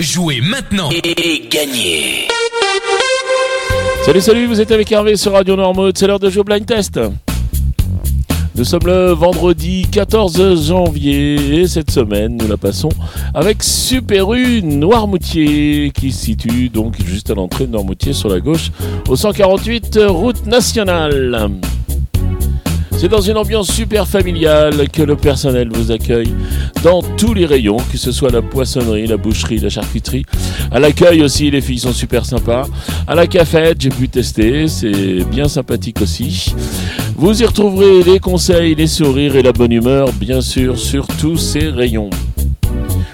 Jouez maintenant et gagnez Salut, salut, vous êtes avec Hervé sur Radio Normode, c'est l'heure de jouer blind test. Nous sommes le vendredi 14 janvier et cette semaine nous la passons avec Super U Noirmoutier qui se situe donc juste à l'entrée de Noirmoutier sur la gauche au 148 route nationale. C'est dans une ambiance super familiale que le personnel vous accueille dans tous les rayons, que ce soit la poissonnerie, la boucherie, la charcuterie. À l'accueil aussi, les filles sont super sympas. À la cafette, j'ai pu tester, c'est bien sympathique aussi. Vous y retrouverez les conseils, les sourires et la bonne humeur, bien sûr, sur tous ces rayons.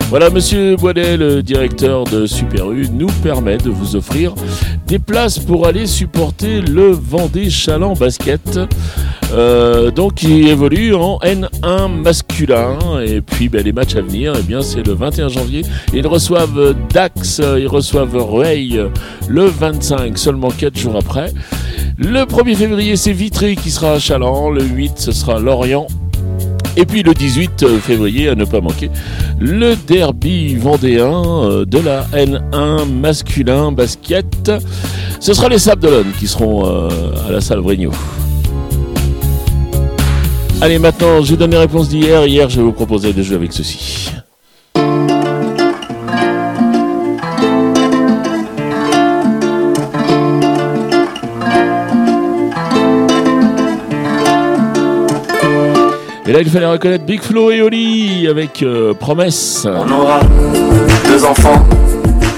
Voilà, Monsieur Boilet, le directeur de Super U, nous permet de vous offrir des places pour aller supporter le Vendée Chaland Basket. Euh, donc qui évolue en N1 masculin. Et puis ben, les matchs à venir eh bien c'est le 21 janvier. Ils reçoivent Dax ils reçoivent Ray le 25 seulement 4 jours après. Le 1er février c'est Vitry qui sera à Chaland. Le 8 ce sera Lorient. Et puis le 18 février, à ne pas manquer, le derby vendéen euh, de la N1 masculin basket. Ce sera les Sables d'Olonne qui seront euh, à la salle Vrigno. Allez, maintenant, je vous donne les réponses d'hier. Hier, je vais vous proposer de jouer avec ceci. Et là, il fallait reconnaître Big Flo et Oli avec euh, Promesse. On aura deux enfants,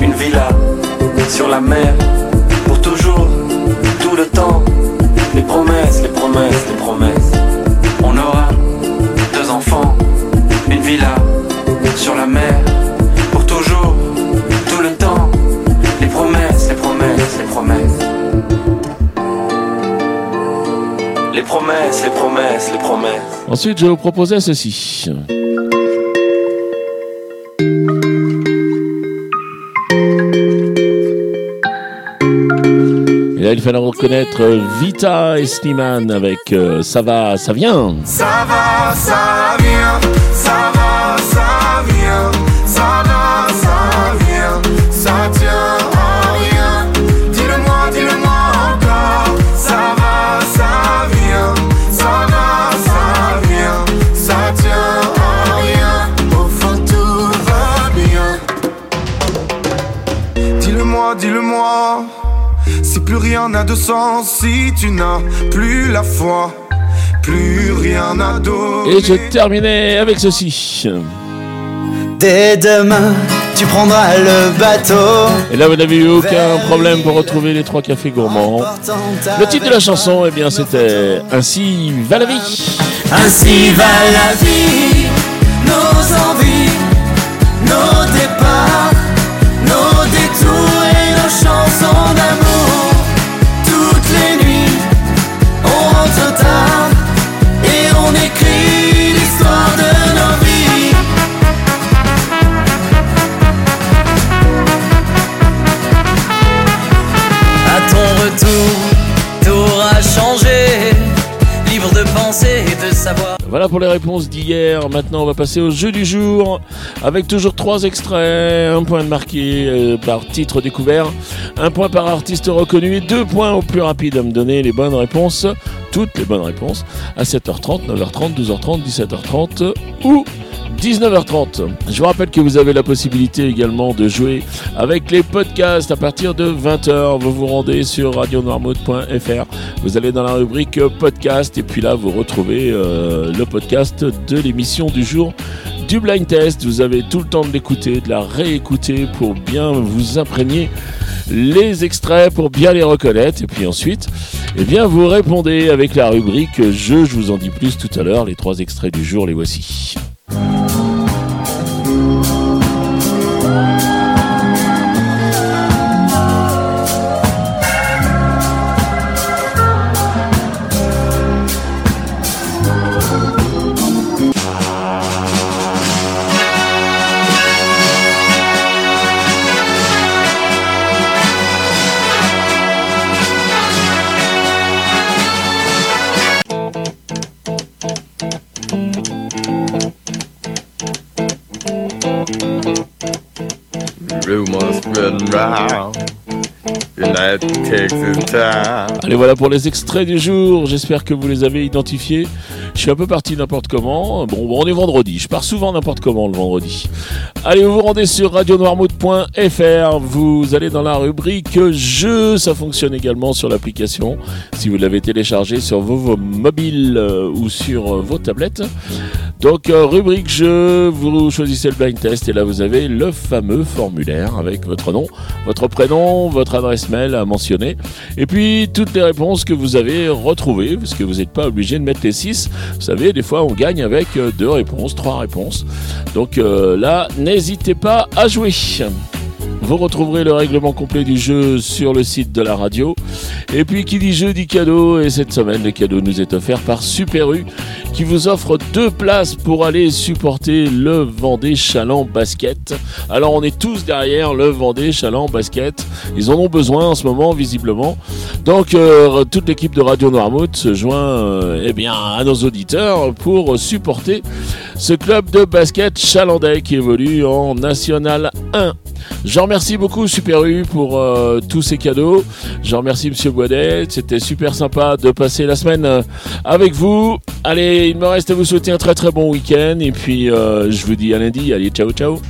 une villa sur la mer, promesses, les promesses, les promesses. Ensuite, je vais vous proposer ceci. Et là, il fallait reconnaître Vita et Slimane avec euh, Ça va, ça vient. Ça va, ça vient, ça va, sens, si tu n'as plus la foi, plus rien d'eau. Et je terminais avec ceci. Dès demain, tu prendras le bateau. Et là, vous n'avez eu aucun problème pour retrouver les trois cafés gourmands. Le titre de la chanson, eh bien, c'était Ainsi va la vie. Ainsi va la vie, nos envies, nos départs, Voilà pour les réponses d'hier. Maintenant, on va passer au jeu du jour avec toujours trois extraits. Un point marqué euh, par titre découvert, un point par artiste reconnu et deux points au plus rapide à me donner les bonnes réponses, toutes les bonnes réponses, à 7h30, 9h30, 12h30, 17h30 ou 19h30. Je vous rappelle que vous avez la possibilité également de jouer avec les podcasts à partir de 20h. Vous vous rendez sur radionoirmouth.fr. Vous allez dans la rubrique podcast et puis là vous retrouvez euh, le podcast de l'émission du jour du blind test. Vous avez tout le temps de l'écouter, de la réécouter pour bien vous imprégner les extraits pour bien les reconnaître et puis ensuite eh bien vous répondez avec la rubrique je vous en dis plus tout à l'heure les trois extraits du jour les voici Allez, voilà pour les extraits du jour. J'espère que vous les avez identifiés. Je suis un peu parti n'importe comment. Bon, bon, on est vendredi. Je pars souvent n'importe comment le vendredi. Allez, vous vous rendez sur radionoirmouth.fr. Vous allez dans la rubrique jeux. Ça fonctionne également sur l'application. Si vous l'avez téléchargé sur vos, vos mobiles euh, ou sur euh, vos tablettes. Donc, euh, rubrique jeu, vous choisissez le blind test et là vous avez le fameux formulaire avec votre nom, votre prénom, votre adresse mail à mentionner et puis toutes les réponses que vous avez retrouvées parce que vous n'êtes pas obligé de mettre les 6. Vous savez, des fois on gagne avec euh, deux réponses, trois réponses. Donc euh, là, n'hésitez pas à jouer. Vous retrouverez le règlement complet du jeu sur le site de la radio. Et puis qui dit jeu dit cadeau. Et cette semaine, le cadeau nous est offert par Super U qui vous offre deux places pour aller supporter le Vendée Chaland Basket. Alors on est tous derrière le Vendée Chaland Basket. Ils en ont besoin en ce moment visiblement. Donc euh, toute l'équipe de Radio Noirmouth se joint euh, eh bien, à nos auditeurs pour supporter ce club de basket chalandais qui évolue en National 1. Je remercie beaucoup Super U pour euh, tous ces cadeaux. Je remercie Monsieur Boidet. C'était super sympa de passer la semaine euh, avec vous. Allez, il me reste à vous souhaiter un très très bon week-end. Et puis, euh, je vous dis à lundi. Allez, ciao, ciao.